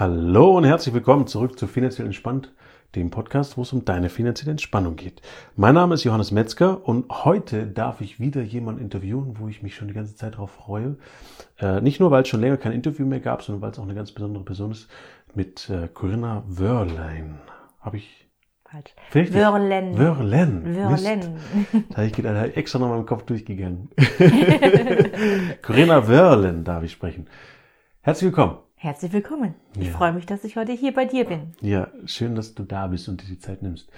Hallo und herzlich willkommen zurück zu Finanziell Entspannt, dem Podcast, wo es um deine finanzielle Entspannung geht. Mein Name ist Johannes Metzger und heute darf ich wieder jemanden interviewen, wo ich mich schon die ganze Zeit darauf freue. Äh, nicht nur, weil es schon länger kein Interview mehr gab, sondern weil es auch eine ganz besondere Person ist, mit äh, Corinna Wörlein. Habe ich Falsch. Richtig. Wörlen. Wörlen. Wörlen. Da ich ich extra noch mal im Kopf durchgegangen. Corinna Wörlen darf ich sprechen. Herzlich willkommen. Herzlich willkommen. Ich Ja. freue mich, dass ich heute hier bei dir bin. Ja, schön, dass du da bist und dir die Zeit nimmst.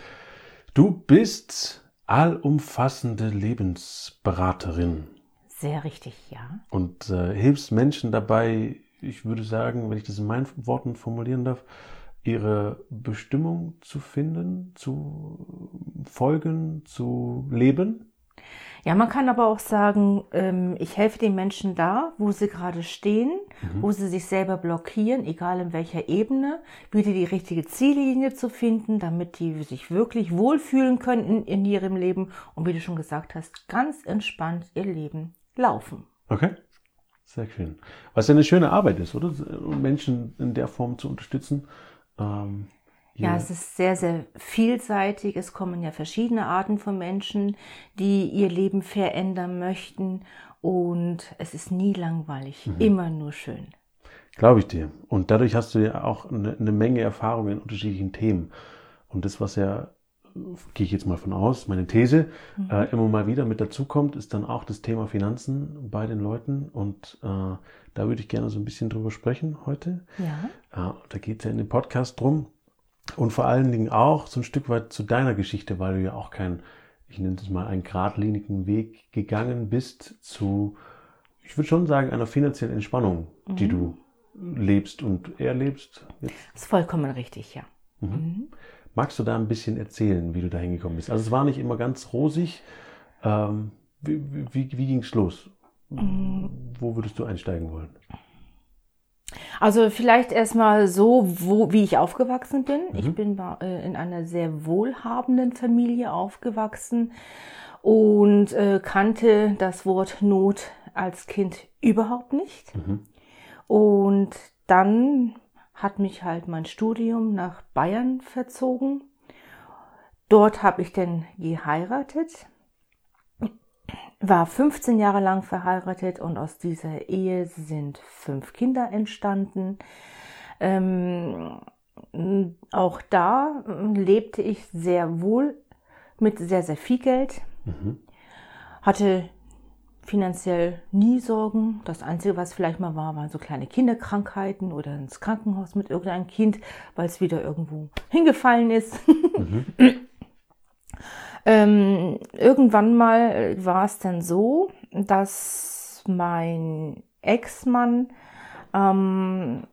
Du bist allumfassende Lebensberaterin Sehr richtig, ja. und äh, hilfst Menschen dabei, ich würde sagen, wenn ich das in meinen Worten formulieren darf, ihre Bestimmung zu finden, zu folgen, zu leben. Ja, man kann aber auch sagen, ähm, ich helfe den Menschen da, wo sie gerade stehen, wo sie sich selber blockieren, egal in welcher Ebene, biete die richtige Ziellinie zu finden, damit die sich wirklich wohlfühlen können in, in ihrem Leben und wie du schon gesagt hast, ganz entspannt ihr Leben laufen. Okay. Sehr schön. Was ja eine schöne Arbeit ist, oder? Menschen in der Form zu unterstützen. Ähm, Ja, es ist sehr, sehr vielseitig. Es kommen ja verschiedene Arten von Menschen, die ihr Leben verändern möchten. Und es ist nie langweilig, immer nur schön. Glaube ich dir. Und dadurch hast du ja auch eine, eine Menge Erfahrung in unterschiedlichen Themen. Und das, was ja, gehe ich jetzt mal von aus, meine These, äh, immer mal wieder mit dazukommt, ist dann auch das Thema Finanzen bei den Leuten. Und äh, da würde ich gerne so ein bisschen drüber sprechen heute. Ja. Äh, da geht es ja in dem Podcast drum. Und vor allen Dingen auch so ein Stück weit zu deiner Geschichte, weil du ja auch keinen, ich nenne es mal, einen geradlinigen Weg gegangen bist zu, ich würde schon sagen, einer finanziellen Entspannung, die du lebst und erlebst. Jetzt. Ist vollkommen richtig, ja. Magst du da ein bisschen erzählen, wie du da hingekommen bist? Also es war nicht immer ganz rosig. Ähm, wie wie, wie ging es los? Wo würdest du einsteigen wollen? Also vielleicht erstmal so, wo, wie ich aufgewachsen bin. Ich bin äh, in einer sehr wohlhabenden Familie aufgewachsen und äh, kannte das Wort Not als Kind überhaupt nicht. Und dann hat mich halt mein Studium nach Bayern verzogen. Dort habe ich dann geheiratet, war 15 Jahre lang verheiratet und aus dieser Ehe sind fünf Kinder entstanden. Ähm, auch da äh, lebte ich sehr wohl mit sehr, sehr viel Geld. Hatte finanziell nie Sorgen. Das Einzige, was vielleicht mal war, waren so kleine Kinderkrankheiten oder ins Krankenhaus mit irgendeinem Kind, weil es wieder irgendwo hingefallen ist. ähm, irgendwann mal war es dann so, dass mein Ex-Mann ähm,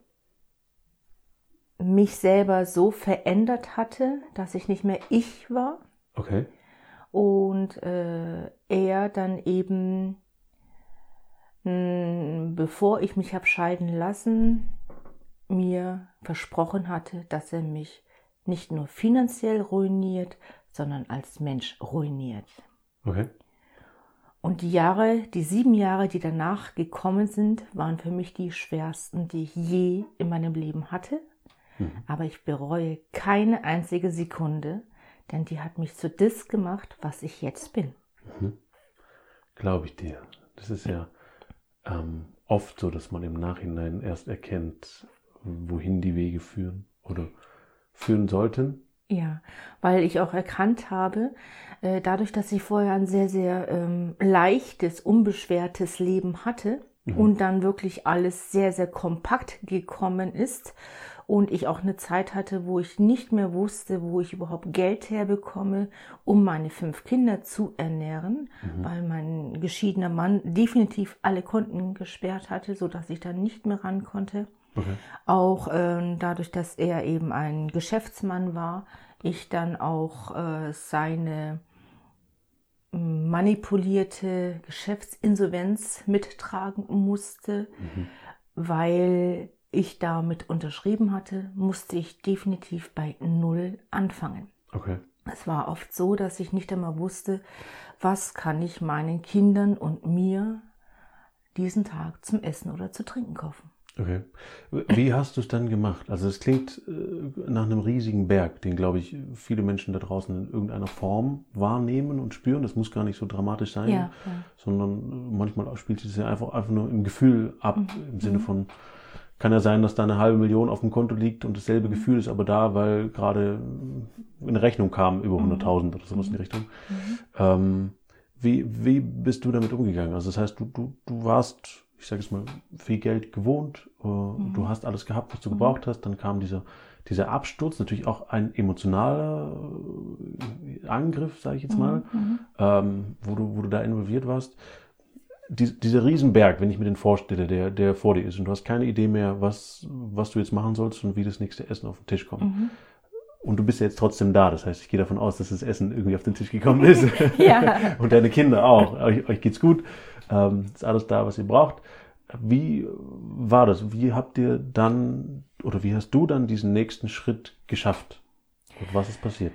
mich selber so verändert hatte, dass ich nicht mehr ich war Okay. und äh, er dann eben, mh, bevor ich mich habe scheiden lassen, mir versprochen hatte, dass er mich nicht nur finanziell ruiniert, sondern als Mensch ruiniert. Okay. Und die Jahre, die sieben Jahre, die danach gekommen sind, waren für mich die schwersten, die ich je in meinem Leben hatte. Aber ich bereue keine einzige Sekunde, denn die hat mich zu das gemacht, was ich jetzt bin. Glaube ich dir. Das ist ja ähm, oft so, dass man im Nachhinein erst erkennt, wohin die Wege führen oder führen sollten. Ja, weil ich auch erkannt habe, äh, dadurch, dass ich vorher ein sehr, sehr ähm, leichtes, unbeschwertes Leben hatte und dann wirklich alles sehr, sehr kompakt gekommen ist und ich auch eine Zeit hatte, wo ich nicht mehr wusste, wo ich überhaupt Geld herbekomme, um meine fünf Kinder zu ernähren, weil mein geschiedener Mann definitiv alle Konten gesperrt hatte, sodass ich dann nicht mehr ran konnte. Okay. Auch ähm, dadurch, dass er eben ein Geschäftsmann war, ich dann auch äh, seine manipulierte Geschäftsinsolvenz mittragen musste, weil ich damit unterschrieben hatte, musste ich definitiv bei Null anfangen. Okay. Es war oft so, dass ich nicht einmal wusste, was kann ich meinen Kindern und mir diesen Tag zum Essen oder zu trinken kaufen. Okay. Wie hast du es dann gemacht? Also es klingt äh, nach einem riesigen Berg, den, glaube ich, viele Menschen da draußen in irgendeiner Form wahrnehmen und spüren. Das muss gar nicht so dramatisch sein, Ja, ja. sondern manchmal spielt es ja einfach, einfach nur im Gefühl ab, Mhm. im Sinne von, kann ja sein, dass da eine halbe Million auf dem Konto liegt und dasselbe Mhm. Gefühl ist aber da, weil gerade eine Rechnung kam über 100.000 oder sowas in die Richtung. Ähm, wie, wie bist du damit umgegangen? Also das heißt, du, du, du warst, ich sage jetzt mal, viel Geld gewohnt, äh, du hast alles gehabt, was du gebraucht hast, dann kam dieser, dieser Absturz, natürlich auch ein emotionaler äh, Angriff, sage ich jetzt mal, ähm, wo, du, wo du da involviert warst. Dies, dieser Riesenberg, wenn ich mir den vorstelle, der, der vor dir ist und du hast keine Idee mehr, was, was du jetzt machen sollst und wie das nächste Essen auf den Tisch kommt. Mhm. Und du bist ja jetzt trotzdem da. Das heißt, ich gehe davon aus, dass das Essen irgendwie auf den Tisch gekommen ist. Ja. Und deine Kinder auch. Euch, euch geht's gut. Ähm, ist alles da, was ihr braucht. Wie war das? Wie habt ihr dann, oder wie hast du dann diesen nächsten Schritt geschafft? Und was ist passiert?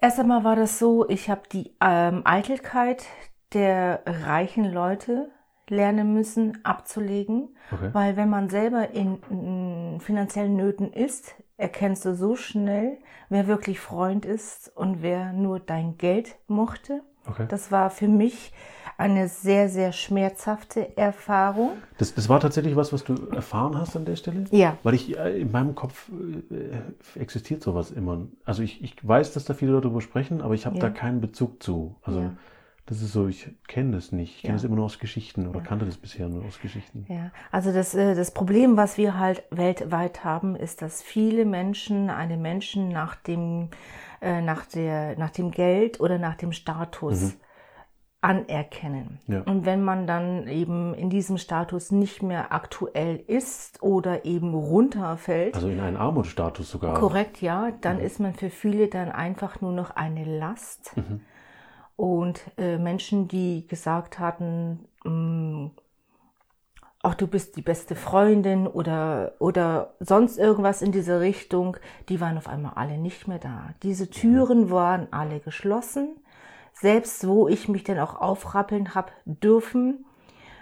Erst einmal war das so, ich habe die ähm, Eitelkeit der reichen Leute lernen müssen abzulegen, Okay. weil wenn man selber in, in finanziellen Nöten ist, erkennst du so schnell, wer wirklich Freund ist und wer nur dein Geld mochte. Okay. Das war für mich eine sehr, sehr schmerzhafte Erfahrung. Das, das war tatsächlich was, was du erfahren hast an der Stelle? Ja. Weil ich äh, in meinem Kopf äh, existiert sowas immer. Also ich, ich weiß, dass da viele Leute darüber sprechen, aber ich habe Ja. da keinen Bezug zu. Also Ja. Das ist so, ich kenne das nicht. Ich kenne Ja. das immer nur aus Geschichten oder kannte das bisher nur aus Geschichten. Ja, also das, äh, das Problem, was wir halt weltweit haben, ist, dass viele Menschen einen Menschen nach dem, äh, nach der, nach dem Geld oder nach dem Status anerkennen. Ja. Und wenn man dann eben in diesem Status nicht mehr aktuell ist oder eben runterfällt, Also in einen Armutsstatus sogar. Korrekt, ja. Dann ist man für viele dann einfach nur noch eine Last. Und äh, Menschen, die gesagt hatten, mh, ach, du bist die beste Freundin oder, oder sonst irgendwas in diese Richtung, die waren auf einmal alle nicht mehr da. Diese Türen waren alle geschlossen. Selbst wo ich mich dann auch aufrappeln habe dürfen,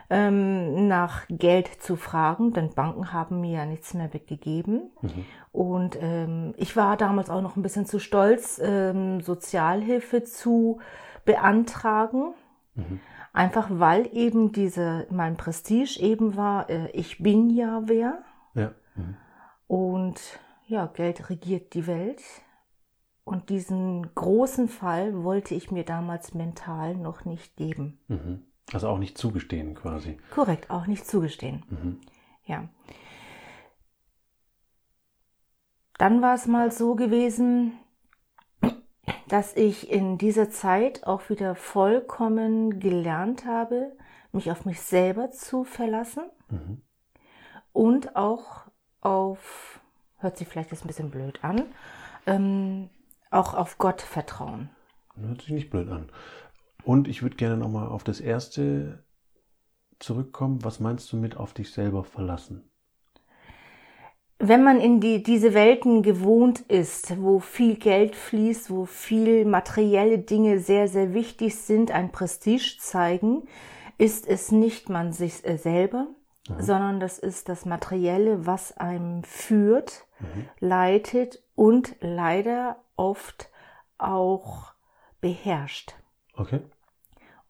ähm, nach Geld zu fragen, denn Banken haben mir ja nichts mehr weggegeben. Und ähm, ich war damals auch noch ein bisschen zu stolz, ähm, Sozialhilfe zu beantragen. Einfach weil eben diese, mein Prestige eben war, äh, ich bin ja wer. Ja. Mhm. Und ja, Geld regiert die Welt. Und diesen großen Fall wollte ich mir damals mental noch nicht geben. Mhm. Also auch nicht zugestehen quasi. Korrekt, auch nicht zugestehen. Mhm. Ja. Dann war es mal so gewesen, dass ich in dieser Zeit auch wieder vollkommen gelernt habe, mich auf mich selber zu verlassen Mhm. und auch auf, hört sich vielleicht jetzt ein bisschen blöd an, ähm, auch auf Gott vertrauen. Hört sich nicht blöd an. Und ich würde gerne nochmal auf das erste zurückkommen. Was meinst du mit auf dich selber verlassen? Wenn man in die, diese Welten gewohnt ist, wo viel Geld fließt, wo viel materielle Dinge sehr, sehr wichtig sind, ein Prestige zeigen, ist es nicht man sich äh, selber, sondern das ist das Materielle, was einem führt, leitet und leider oft auch beherrscht. Okay.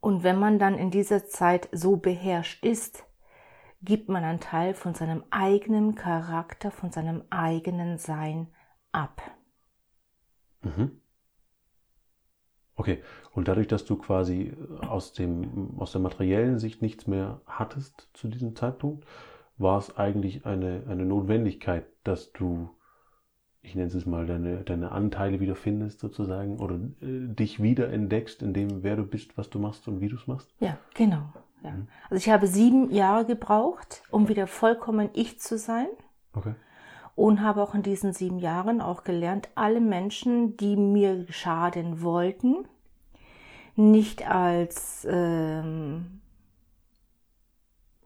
Und wenn man dann in dieser Zeit so beherrscht ist, gibt man einen Teil von seinem eigenen Charakter, von seinem eigenen Sein ab. Mhm. Okay. Und dadurch, dass du quasi aus, dem, aus der materiellen Sicht nichts mehr hattest zu diesem Zeitpunkt, war es eigentlich eine, eine Notwendigkeit, dass du, ich nenne es mal, deine, deine Anteile wieder findest sozusagen oder äh, dich wieder entdeckst in dem, wer du bist, was du machst und wie du es machst? Ja, genau. Ja. Also ich habe sieben Jahre gebraucht, um wieder vollkommen ich zu sein. Okay. Und habe auch in diesen sieben Jahren auch gelernt, alle Menschen, die mir schaden wollten, nicht als ähm,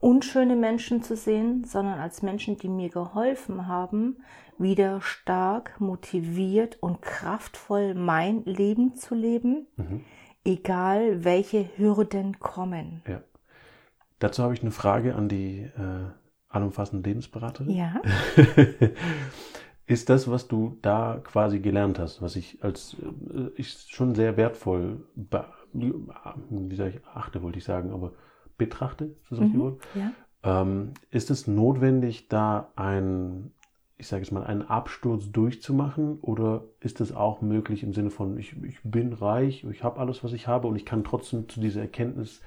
unschöne Menschen zu sehen, sondern als Menschen, die mir geholfen haben, wieder stark, motiviert und kraftvoll mein Leben zu leben, Mhm. egal welche Hürden kommen. Ja. Dazu habe ich eine Frage an die, äh, allumfassende Lebensberaterin. Ja. ist das, was du da quasi gelernt hast, was ich als äh, ich schon sehr wertvoll, wie sage ich, achte, wollte ich sagen, aber betrachte, ist das mhm? Ja. Ähm, ist es notwendig, da ein, ich sage jetzt mal, einen Absturz durchzumachen oder ist es auch möglich im Sinne von, ich, ich bin reich, ich habe alles, was ich habe und ich kann trotzdem zu dieser Erkenntnis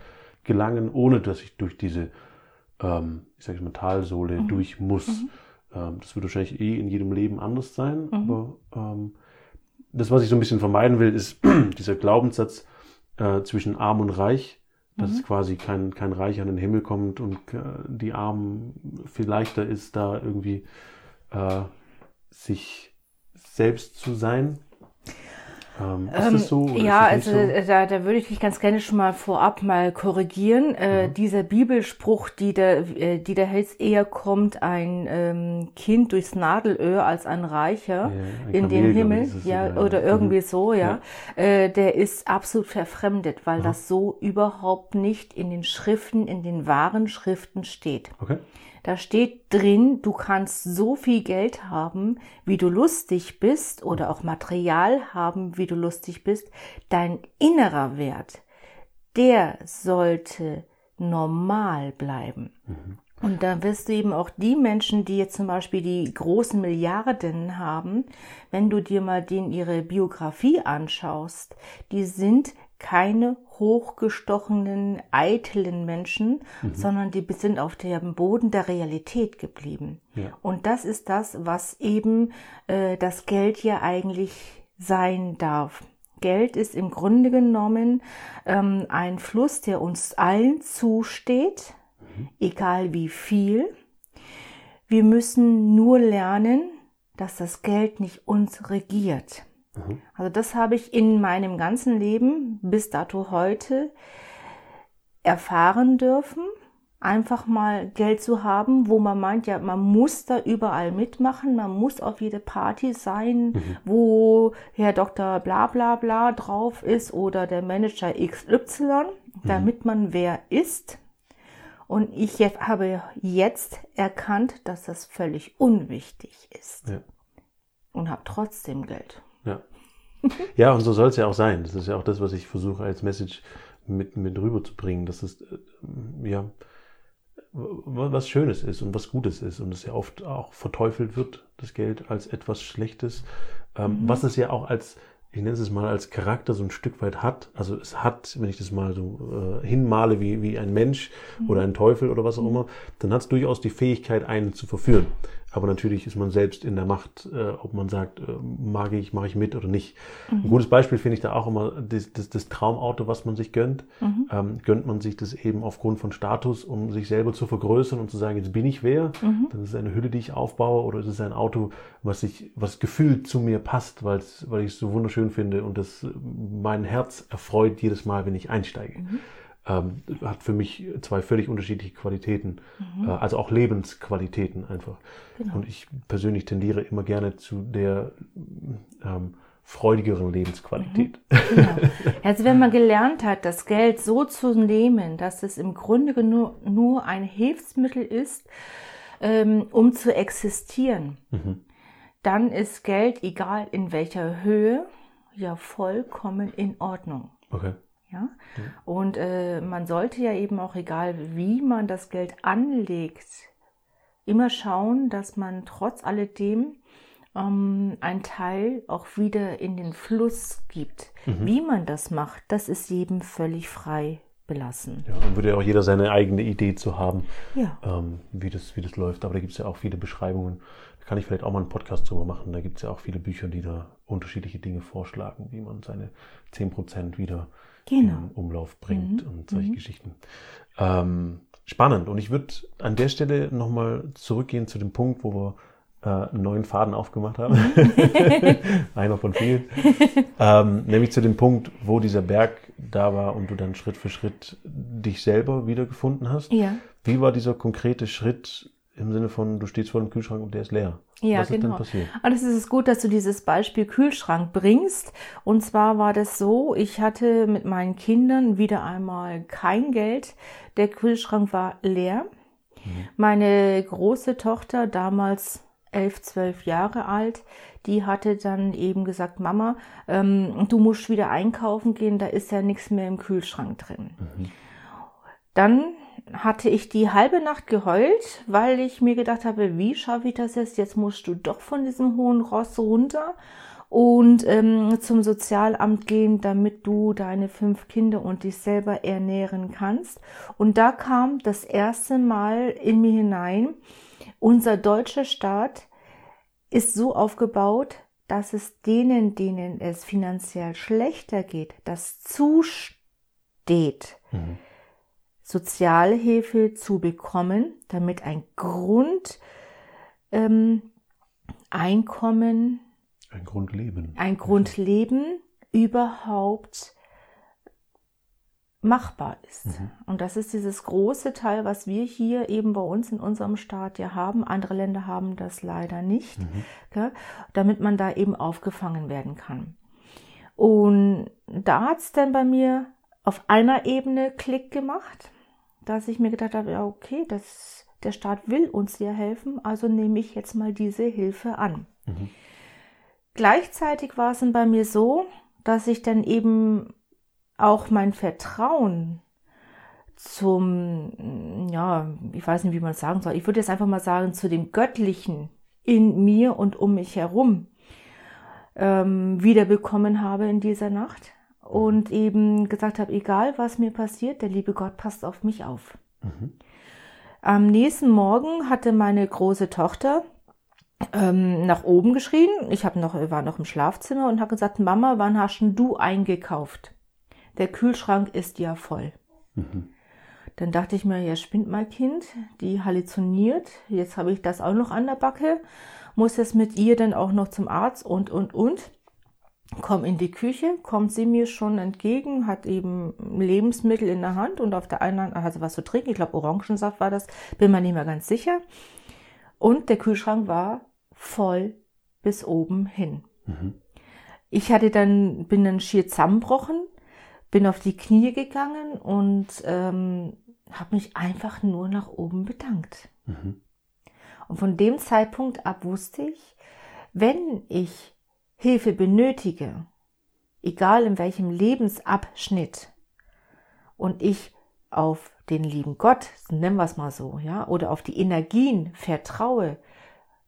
gelangen, ohne dass ich durch diese, ähm, ich sage mal, Talsohle mhm. durch muss? Mhm. Ähm, das wird wahrscheinlich eh in jedem Leben anders sein, mhm. aber ähm, das, was ich so ein bisschen vermeiden will, ist dieser Glaubenssatz äh, zwischen arm und reich, dass mhm. quasi kein, kein Reich an den Himmel kommt und äh, die Armen viel leichter ist, da irgendwie äh, sich selbst zu sein. Ähm, ist ähm, das so? ja, also so? Da, da würde ich dich ganz gerne schon mal vorab mal korrigieren. Äh, mhm. Dieser Bibelspruch, die der, äh, die der Hels eher kommt ein ähm, Kind durchs Nadelöhr als ein Reicher ja, ein in den Himmel, ja, sogar, oder irgendwie mhm. so, ja, ja. Äh, der ist absolut verfremdet, weil mhm. das so überhaupt nicht in den Schriften, in den wahren Schriften steht. Okay. Da steht drin, du kannst so viel Geld haben, wie du lustig bist oder auch Material haben, wie du lustig bist. Dein innerer Wert, der sollte normal bleiben. Mhm. Und da wirst du eben auch die Menschen, die jetzt zum Beispiel die großen Milliarden haben, wenn du dir mal den ihre Biografie anschaust, die sind keine hochgestochenen, eitlen Menschen, mhm. sondern die sind auf dem Boden der Realität geblieben. Ja. Und das ist das, was eben äh, das Geld ja eigentlich sein darf. Geld ist im Grunde genommen ähm, ein Fluss, der uns allen zusteht, mhm. egal wie viel. Wir müssen nur lernen, dass das Geld nicht uns regiert. Mhm. Also das habe ich in meinem ganzen Leben bis dato heute erfahren dürfen. Einfach mal Geld zu haben, wo man meint, ja, man muss da überall mitmachen, man muss auf jede Party sein, mhm. wo Herr Dr. bla bla bla drauf ist oder der Manager XY, mhm. damit man wer ist. Und ich habe jetzt erkannt, dass das völlig unwichtig ist. Ja. Und habe trotzdem Geld. Ja. ja, und so soll es ja auch sein. Das ist ja auch das, was ich versuche als Message mit, mit rüberzubringen, dass es äh, ja was Schönes ist und was Gutes ist und es ja oft auch verteufelt wird, das Geld als etwas Schlechtes, ähm, mhm. was es ja auch als ich nenne es mal als Charakter so ein Stück weit hat. Also es hat, wenn ich das mal so äh, hinmale wie, wie ein Mensch mhm. oder ein Teufel oder was auch mhm. immer, dann hat es durchaus die Fähigkeit, einen zu verführen. Aber natürlich ist man selbst in der Macht, äh, ob man sagt, äh, mag ich, mache ich mit oder nicht. Mhm. Ein gutes Beispiel finde ich da auch immer das, das, das Traumauto, was man sich gönnt. Mhm. Ähm, gönnt man sich das eben aufgrund von Status, um sich selber zu vergrößern und zu sagen, jetzt bin ich wer. Mhm. Dann ist es eine Hülle, die ich aufbaue, oder ist es ein Auto, was ich, was gefühlt zu mir passt, weil ich es so wunderschön finde und das mein Herz erfreut jedes Mal, wenn ich einsteige. Ähm, hat für mich zwei völlig unterschiedliche Qualitäten, mhm. äh, also auch Lebensqualitäten einfach. Genau. Und ich persönlich tendiere immer gerne zu der ähm, freudigeren Lebensqualität. Mhm. Genau. Also wenn man gelernt hat, das Geld so zu nehmen, dass es im Grunde nur, nur ein Hilfsmittel ist, ähm, um zu existieren, mhm. dann ist Geld, egal in welcher Höhe, ja vollkommen in Ordnung. Okay. Ja? Und äh, man sollte ja eben auch, egal wie man das Geld anlegt, immer schauen, dass man trotz alledem ähm, einen Teil auch wieder in den Fluss gibt. Mhm. Wie man das macht, das ist jedem völlig frei belassen. Ja, dann würde ja auch jeder seine eigene Idee zu haben, ja. ähm, wie, das, wie das läuft. Aber da gibt es ja auch viele Beschreibungen. Da kann ich vielleicht auch mal einen Podcast drüber machen. Da gibt es ja auch viele Bücher, die da unterschiedliche Dinge vorschlagen, wie man seine 10% wieder genau. in Umlauf bringt mhm. und solche mhm. Geschichten. Ähm, spannend. Und ich würde an der Stelle nochmal zurückgehen zu dem Punkt, wo wir äh, einen neuen Faden aufgemacht haben. Einer von vielen. ähm, nämlich zu dem Punkt, wo dieser Berg da war und du dann Schritt für Schritt dich selber wiedergefunden hast. Ja. Wie war dieser konkrete Schritt im Sinne von, du stehst vor dem Kühlschrank und der ist leer? Ja, Was genau. ist denn passiert? Und es ist gut, dass du dieses Beispiel Kühlschrank bringst. Und zwar war das so, ich hatte mit meinen Kindern wieder einmal kein Geld. Der Kühlschrank war leer. Meine große Tochter, damals elf, zwölf Jahre alt, die hatte dann eben gesagt, Mama, ähm, du musst wieder einkaufen gehen, da ist ja nichts mehr im Kühlschrank drin. Mhm. Dann hatte ich die halbe Nacht geheult, weil ich mir gedacht habe, wie schaffe ich das jetzt? Jetzt musst du doch von diesem hohen Ross runter und ähm, zum Sozialamt gehen, damit du deine fünf Kinder und dich selber ernähren kannst. Und da kam das erste Mal in mir hinein, unser deutscher Staat ist so aufgebaut, dass es denen, denen es finanziell schlechter geht, das zusteht, mhm. Sozialhilfe zu bekommen, damit ein Grundeinkommen ähm, ein Grundleben. Ein Grundleben überhaupt machbar ist. Mhm. Und das ist dieses große Teil, was wir hier eben bei uns in unserem Staat ja haben. Andere Länder haben das leider nicht, mhm. ja, damit man da eben aufgefangen werden kann. Und da hat es dann bei mir auf einer Ebene Klick gemacht, dass ich mir gedacht habe, ja, okay, das, der Staat will uns ja helfen, also nehme ich jetzt mal diese Hilfe an. Mhm. Gleichzeitig war es dann bei mir so, dass ich dann eben auch mein Vertrauen zum, ja, ich weiß nicht, wie man es sagen soll. Ich würde jetzt einfach mal sagen, zu dem Göttlichen in mir und um mich herum ähm, wiederbekommen habe in dieser Nacht und eben gesagt habe, egal was mir passiert, der liebe Gott passt auf mich auf. Mhm. Am nächsten Morgen hatte meine große Tochter ähm, nach oben geschrien. Ich hab noch, war noch im Schlafzimmer und habe gesagt, Mama, wann hast du eingekauft? Der Kühlschrank ist ja voll. Mhm. Dann dachte ich mir, ja, spinnt mein Kind, die halluziniert. Jetzt habe ich das auch noch an der Backe. Muss jetzt mit ihr dann auch noch zum Arzt und, und, und. Komm in die Küche, kommt sie mir schon entgegen, hat eben Lebensmittel in der Hand und auf der einen sie was zu trinken. Ich glaube, Orangensaft war das, bin mir nicht mehr ganz sicher. Und der Kühlschrank war voll bis oben hin. Mhm. Ich hatte dann, bin dann schier zusammenbrochen, bin auf die Knie gegangen und ähm, habe mich einfach nur nach oben bedankt. Mhm. Und von dem Zeitpunkt ab wusste ich, wenn ich Hilfe benötige, egal in welchem Lebensabschnitt, und ich auf den lieben Gott, nennen wir es mal so, ja, oder auf die Energien vertraue,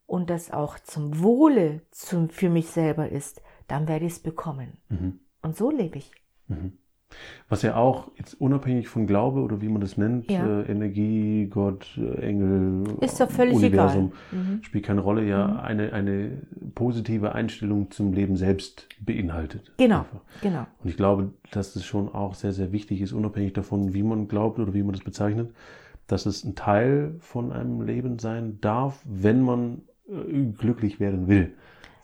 und das auch zum Wohle zum, für mich selber ist, dann werde ich es bekommen. Mhm. Und so lebe ich. Mhm. Was ja auch jetzt unabhängig von Glaube oder wie man das nennt, ja. äh, Energie, Gott, äh, Engel, ist doch völlig Universum, egal. Mhm. spielt keine Rolle, ja mhm. eine, eine positive Einstellung zum Leben selbst beinhaltet. Genau, einfach. genau. Und ich glaube, dass das schon auch sehr, sehr wichtig ist, unabhängig davon, wie man glaubt oder wie man das bezeichnet, dass es ein Teil von einem Leben sein darf, wenn man äh, glücklich werden will.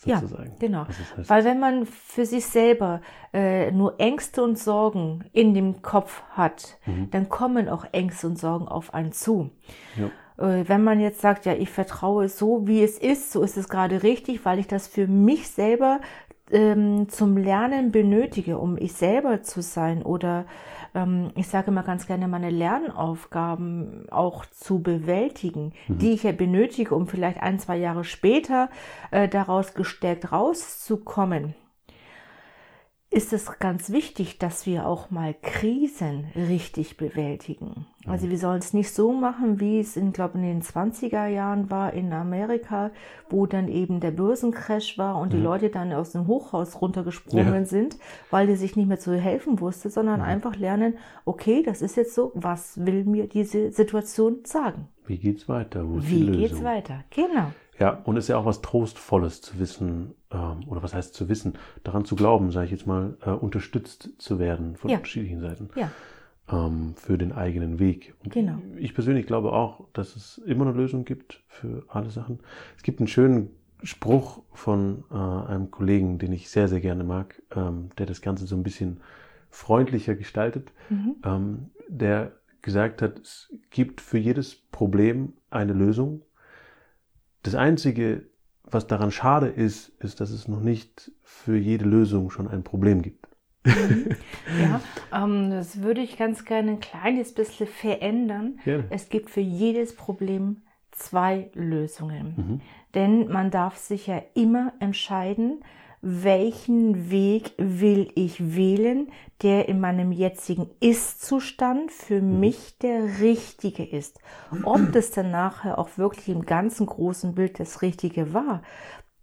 Sozusagen. Ja, genau. Das heißt. Weil wenn man für sich selber äh, nur Ängste und Sorgen in dem Kopf hat, mhm. dann kommen auch Ängste und Sorgen auf einen zu. Ja. Äh, wenn man jetzt sagt, ja, ich vertraue so, wie es ist, so ist es gerade richtig, weil ich das für mich selber ähm, zum Lernen benötige, um ich selber zu sein oder ähm, ich sage immer ganz gerne, meine Lernaufgaben auch zu bewältigen, mhm. die ich ja benötige, um vielleicht ein, zwei Jahre später äh, daraus gestärkt rauszukommen ist es ganz wichtig, dass wir auch mal Krisen richtig bewältigen. Also wir sollen es nicht so machen, wie es in, glaube in den 20er Jahren war in Amerika, wo dann eben der Börsencrash war und mhm. die Leute dann aus dem Hochhaus runtergesprungen ja. sind, weil die sich nicht mehr zu helfen wusste, sondern mhm. einfach lernen, okay, das ist jetzt so, was will mir diese Situation sagen? Wie geht's weiter? Wo wie geht's weiter? Genau. Ja, und es ist ja auch was Trostvolles zu wissen, ähm, oder was heißt zu wissen, daran zu glauben, sage ich jetzt mal, äh, unterstützt zu werden von ja. unterschiedlichen Seiten ja. ähm, für den eigenen Weg. Und genau. Ich persönlich glaube auch, dass es immer eine Lösung gibt für alle Sachen. Es gibt einen schönen Spruch von äh, einem Kollegen, den ich sehr, sehr gerne mag, ähm, der das Ganze so ein bisschen freundlicher gestaltet, mhm. ähm, der gesagt hat, es gibt für jedes Problem eine Lösung das Einzige, was daran schade ist, ist, dass es noch nicht für jede Lösung schon ein Problem gibt. ja, ähm, das würde ich ganz gerne ein kleines bisschen verändern. Gerne. Es gibt für jedes Problem zwei Lösungen. Mhm. Denn man darf sich ja immer entscheiden, welchen Weg will ich wählen, der in meinem jetzigen Ist-Zustand für Mhm. mich der richtige ist. Ob das dann nachher auch wirklich im ganzen großen Bild das Richtige war,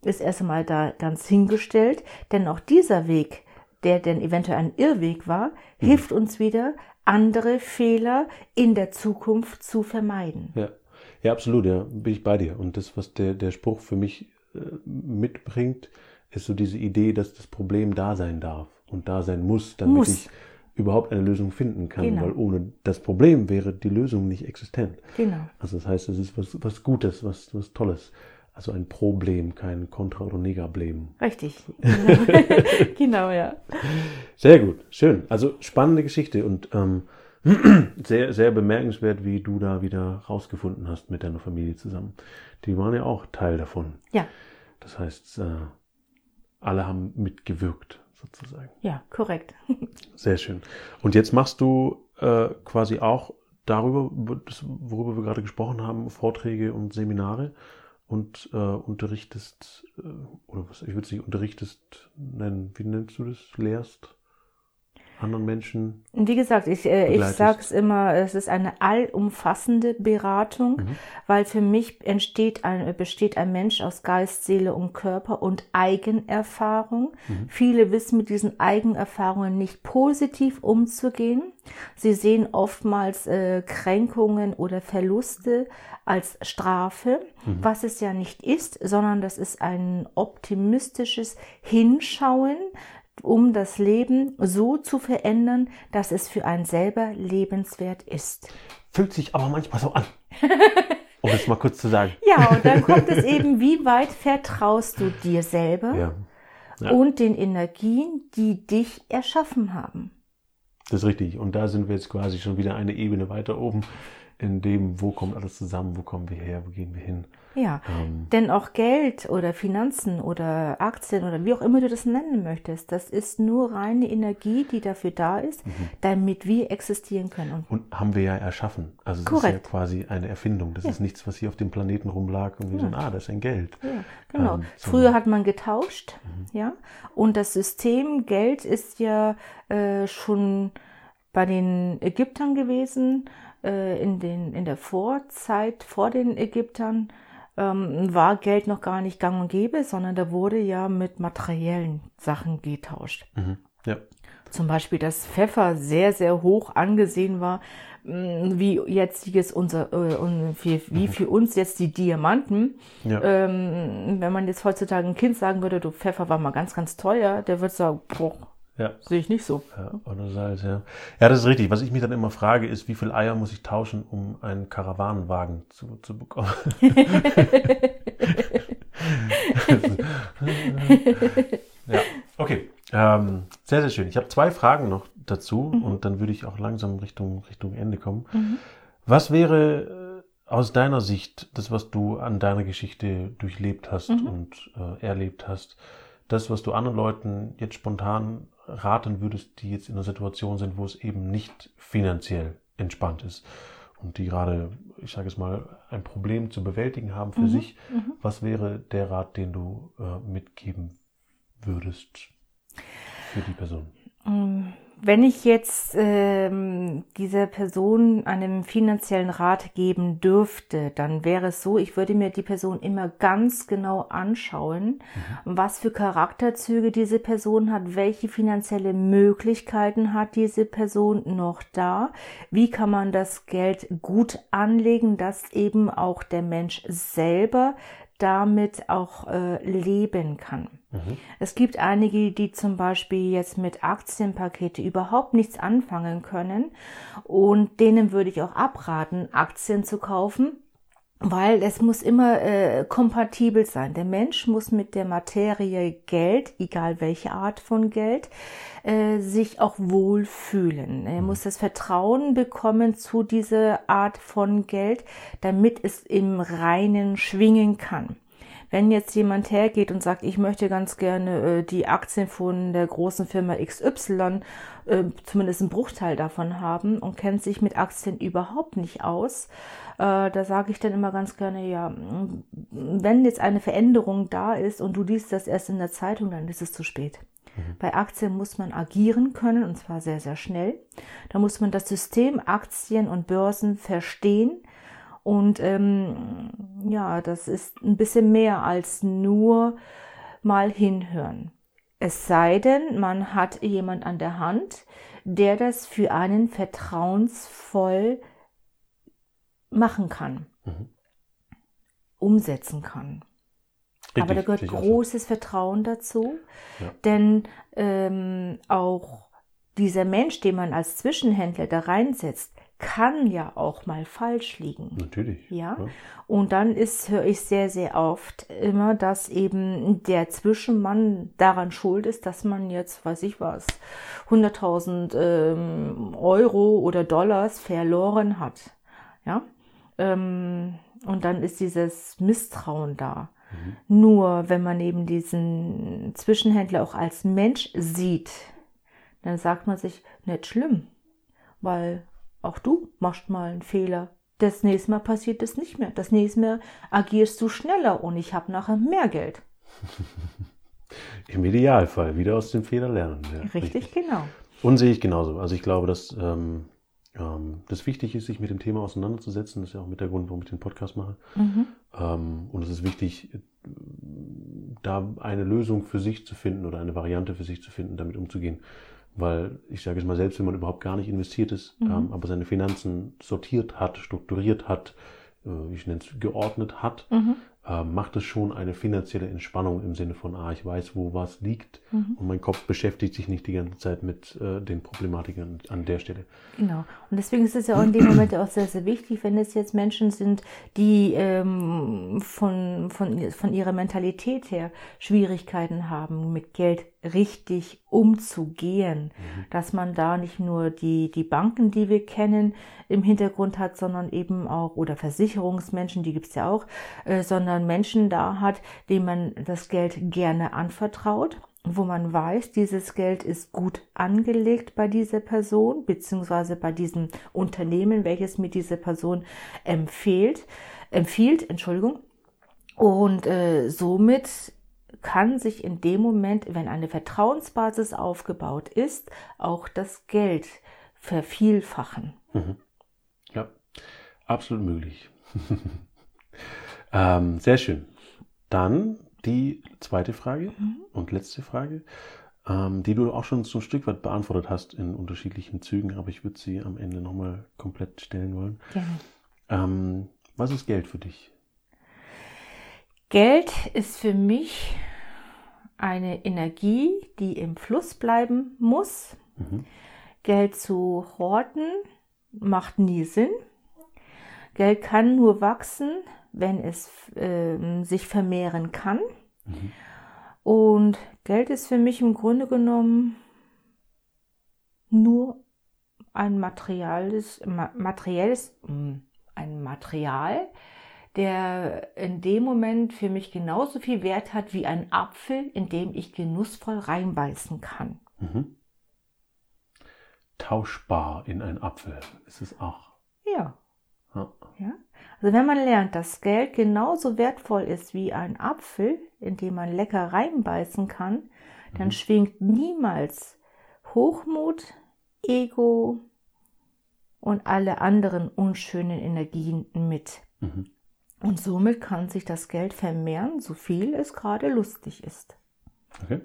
ist erst einmal da ganz hingestellt, denn auch dieser Weg, der denn eventuell ein Irrweg war, Mhm. hilft uns wieder, andere Fehler in der Zukunft zu vermeiden. Ja. ja, absolut, ja, bin ich bei dir. Und das, was der, der Spruch für mich äh, mitbringt, ist so diese Idee, dass das Problem da sein darf und da sein muss, damit Muss. ich überhaupt eine Lösung finden kann. Genau. Weil ohne das Problem wäre die Lösung nicht existent. Genau. Also das heißt, es ist was, was Gutes, was, was Tolles. Also ein Problem, kein Kontra- oder Negablem. Richtig. Genau, genau ja. Sehr gut, schön. Also spannende Geschichte und ähm, sehr, sehr bemerkenswert, wie du da wieder rausgefunden hast mit deiner Familie zusammen. Die waren ja auch Teil davon. Ja, Das heißt, äh, alle haben mitgewirkt, sozusagen. ja, korrekt. Sehr schön. Und jetzt machst du äh, quasi auch darüber, worüber wir gerade gesprochen haben, Vorträge und Seminare und äh, unterrichtest, äh, oder was, ich würde es nicht unterrichtest nennen, wie nennst du das? Lehrst anderen Menschen? Wie gesagt, ich, äh, ich sage es immer, es ist eine allumfassende Beratung, Mhm. weil für mich entsteht ein, besteht ein Mensch aus Geist, Seele und Körper und Eigenerfahrung. Mhm. Viele wissen mit diesen Eigenerfahrungen nicht positiv umzugehen. Sie sehen oftmals äh, Kränkungen oder Verluste als Strafe, Mhm. was es ja nicht ist, sondern das ist ein optimistisches Hinschauen, um das Leben so zu verändern, dass es für einen selber lebenswert ist. Fühlt sich aber manchmal so an. um es mal kurz zu sagen. Ja, und dann kommt es eben, wie weit vertraust du dir selber Ja, Ja. und den Energien, die dich erschaffen haben. das ist richtig. Und da sind wir jetzt quasi schon wieder eine Ebene weiter oben, in dem, wo kommt alles zusammen, wo kommen wir her, wo gehen wir hin. Ja, Ähm, denn auch Geld oder Finanzen oder Aktien oder wie auch immer du das nennen möchtest, das ist nur reine Energie, die dafür da ist, Mhm. damit wir existieren können. Und Und haben wir ja erschaffen. Also es Korrekt. ist ja quasi eine Erfindung. Das ist nichts, was hier auf dem Planeten rumlag und wir so, ah, das ist ein Geld. Ja, genau. Ähm, so- Früher hat man getauscht, ja. Und das System Geld ist ja äh, schon bei den Ägyptern gewesen, äh, in, den, in der Vorzeit vor den Ägyptern ähm, war Geld noch gar nicht gang und gäbe, sondern da wurde ja mit materiellen Sachen getauscht. Mhm. Ja. Zum Beispiel, dass Pfeffer sehr, sehr hoch angesehen war, mh, wie jetziges unser, äh, wie, wie für uns jetzt die Diamanten. Ja. Ähm, wenn man jetzt heutzutage ein Kind sagen würde, du Pfeffer war mal ganz, ganz teuer, der wird sagen, boah, ja. sehe ich nicht so. Ja, oder Salz, ja. Ja, das ist richtig. Was ich mich dann immer frage, ist, wie viel Eier muss ich tauschen, um einen Karawanenwagen zu, zu bekommen? ja, okay. Ähm, sehr, sehr schön. Ich habe zwei Fragen noch dazu und dann würde ich auch langsam Richtung, Richtung Ende kommen. Was wäre äh, aus deiner Sicht das, was du an deiner Geschichte durchlebt hast und äh, erlebt hast, das, was du anderen Leuten jetzt spontan raten würdest, die jetzt in einer Situation sind, wo es eben nicht finanziell entspannt ist und die gerade, ich sage es mal, ein Problem zu bewältigen haben für sich, was wäre der Rat, den du äh, mitgeben würdest für die Person? Wenn ich jetzt ähm, dieser Person einen finanziellen Rat geben dürfte, dann wäre es so, ich würde mir die Person immer ganz genau anschauen, was für Charakterzüge diese Person hat, welche finanzielle Möglichkeiten hat diese Person noch da, wie kann man das Geld gut anlegen, dass eben auch der Mensch selber damit auch äh, leben kann. Es gibt einige, die zum Beispiel jetzt mit Aktienpakete überhaupt nichts anfangen können und denen würde ich auch abraten, Aktien zu kaufen. Weil es muss immer äh, kompatibel sein. Der Mensch muss mit der Materie Geld, egal welche Art von Geld, äh, sich auch wohlfühlen. Er muss das Vertrauen bekommen zu dieser Art von Geld, damit es im Reinen schwingen kann. wenn jetzt jemand hergeht und sagt, ich möchte ganz gerne äh, die Aktien von der großen Firma XY, äh, zumindest einen Bruchteil davon haben und kennt sich mit Aktien überhaupt nicht aus, äh, da sage ich dann immer ganz gerne, ja, wenn jetzt eine Veränderung da ist und du liest das erst in der Zeitung, dann ist es zu spät. Mhm. Bei Aktien muss man agieren können und zwar sehr, sehr schnell. Da muss man das System Aktien und Börsen verstehen. Und ähm, ja, das ist ein bisschen mehr als nur mal hinhören. Es sei denn, man hat jemand an der Hand, der das für einen vertrauensvoll machen kann, mhm. umsetzen kann. Richtig, Aber da gehört großes so. Vertrauen dazu, ja. denn ähm, auch dieser Mensch, den man als Zwischenhändler da reinsetzt, kann ja auch mal falsch liegen. Natürlich. Ja. ja. Und dann ist, höre ich sehr, sehr oft immer, dass eben der Zwischenmann daran schuld ist, dass man jetzt, weiß ich was, 100.000 ähm, Euro oder Dollars verloren hat. Ja. Ähm, und dann ist dieses Misstrauen da. Mhm. Nur wenn man eben diesen Zwischenhändler auch als Mensch sieht, dann sagt man sich, nicht schlimm, weil auch du machst mal einen Fehler. Das nächste Mal passiert es nicht mehr. Das nächste Mal agierst du schneller und ich habe nachher mehr Geld. Im Idealfall wieder aus dem Fehler lernen. Ja, richtig, richtig, genau. Und sehe ich genauso. Also ich glaube, dass ähm, ähm, das wichtig ist, sich mit dem Thema auseinanderzusetzen. Das ist ja auch mit der Grund, warum ich den Podcast mache. Mhm. Ähm, und es ist wichtig, da eine Lösung für sich zu finden oder eine Variante für sich zu finden, damit umzugehen. Weil ich sage es mal, selbst wenn man überhaupt gar nicht investiert ist, mhm. ähm, aber seine Finanzen sortiert hat, strukturiert hat, äh, ich nenne es geordnet hat, mhm äh, macht es schon eine finanzielle Entspannung im Sinne von, ah, ich weiß, wo was liegt mhm. und mein Kopf beschäftigt sich nicht die ganze Zeit mit äh, den Problematiken an der Stelle. Genau. Und deswegen ist es ja auch in dem Moment auch sehr, sehr wichtig, wenn es jetzt Menschen sind, die ähm, von, von, von ihrer Mentalität her Schwierigkeiten haben, mit Geld richtig umzugehen, mhm. dass man da nicht nur die, die Banken, die wir kennen, im Hintergrund hat, sondern eben auch, oder Versicherungsmenschen, die gibt's ja auch, äh, sondern Menschen da hat, denen man das Geld gerne anvertraut wo man weiß, dieses Geld ist gut angelegt bei dieser Person, beziehungsweise bei diesem Unternehmen, welches mir diese Person empfiehlt, empfiehlt, Entschuldigung. Und äh, somit kann sich in dem Moment, wenn eine Vertrauensbasis aufgebaut ist, auch das Geld vervielfachen. Mhm. Ja, absolut möglich. ähm, sehr schön. Dann die zweite Frage mhm. und letzte Frage, ähm, die du auch schon so ein Stück weit beantwortet hast in unterschiedlichen Zügen, aber ich würde sie am Ende nochmal komplett stellen wollen. Gerne. Ähm, was ist Geld für dich? Geld ist für mich eine Energie, die im Fluss bleiben muss. Mhm. Geld zu horten macht nie Sinn. Geld kann nur wachsen, wenn es äh, sich vermehren kann. Mhm. Und Geld ist für mich im Grunde genommen nur ein materielles, materielles, hm, ein Material, der in dem Moment für mich genauso viel Wert hat wie ein Apfel, in dem ich genussvoll reinbeißen kann. Mhm. Tauschbar in ein Apfel ist es auch. Ja. ja. ja. Also wenn man lernt, dass Geld genauso wertvoll ist wie ein Apfel, in dem man lecker reinbeißen kann, dann mhm. schwingt niemals Hochmut, Ego und alle anderen unschönen Energien mit. Mhm. Und somit kann sich das Geld vermehren, so viel es gerade lustig ist. Okay.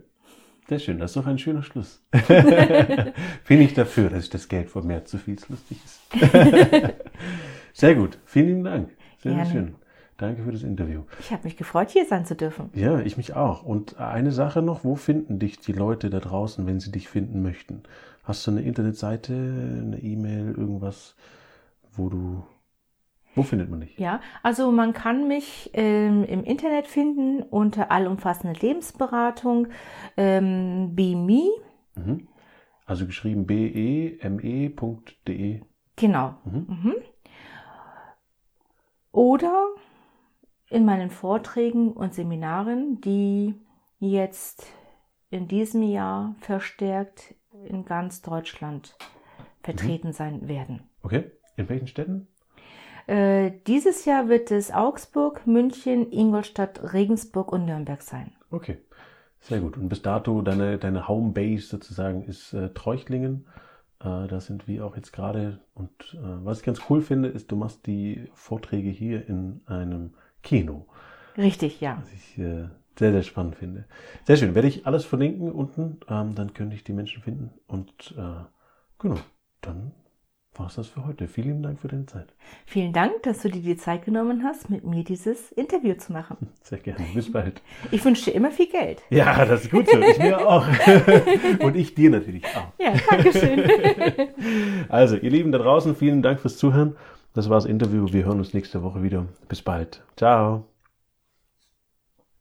Sehr schön, das ist doch ein schöner Schluss. Bin ich dafür, dass sich das Geld vermehrt, so viel es lustig ist. Sehr gut, vielen Dank. Sehr Gerne. schön. Danke für das Interview. Ich habe mich gefreut, hier sein zu dürfen. Ja, ich mich auch. Und eine Sache noch, wo finden dich die Leute da draußen, wenn sie dich finden möchten? Hast du eine Internetseite, eine E-Mail, irgendwas, wo du wo findet man dich? Ja, also man kann mich ähm, im Internet finden unter allumfassende Lebensberatung ähm, BeMe. Mhm. Also geschrieben b-e-m-e.de. Genau. Mhm. Mhm. Oder in meinen Vorträgen und Seminaren, die jetzt in diesem Jahr verstärkt in ganz Deutschland vertreten mhm. sein werden. Okay, in welchen Städten? Äh, dieses Jahr wird es Augsburg, München, Ingolstadt, Regensburg und Nürnberg sein. Okay, sehr gut. Und bis dato deine, deine Homebase sozusagen ist äh, Treuchtlingen. Äh, da sind wir auch jetzt gerade. Und äh, was ich ganz cool finde, ist, du machst die Vorträge hier in einem Kino. Richtig, ja. Was ich äh, sehr, sehr spannend finde. Sehr schön. Werde ich alles verlinken unten. Ähm, dann könnte ich die Menschen finden. Und äh, genau, dann war es das für heute. Vielen Dank für deine Zeit. Vielen Dank, dass du dir die Zeit genommen hast, mit mir dieses Interview zu machen. Sehr gerne. Bis bald. Ich wünsche dir immer viel Geld. Ja, das ist gut so. Ich mir auch. Und ich dir natürlich auch. Ja, danke schön. Also, ihr Lieben da draußen, vielen Dank fürs Zuhören. Das war das Interview. Wir hören uns nächste Woche wieder. Bis bald. Ciao.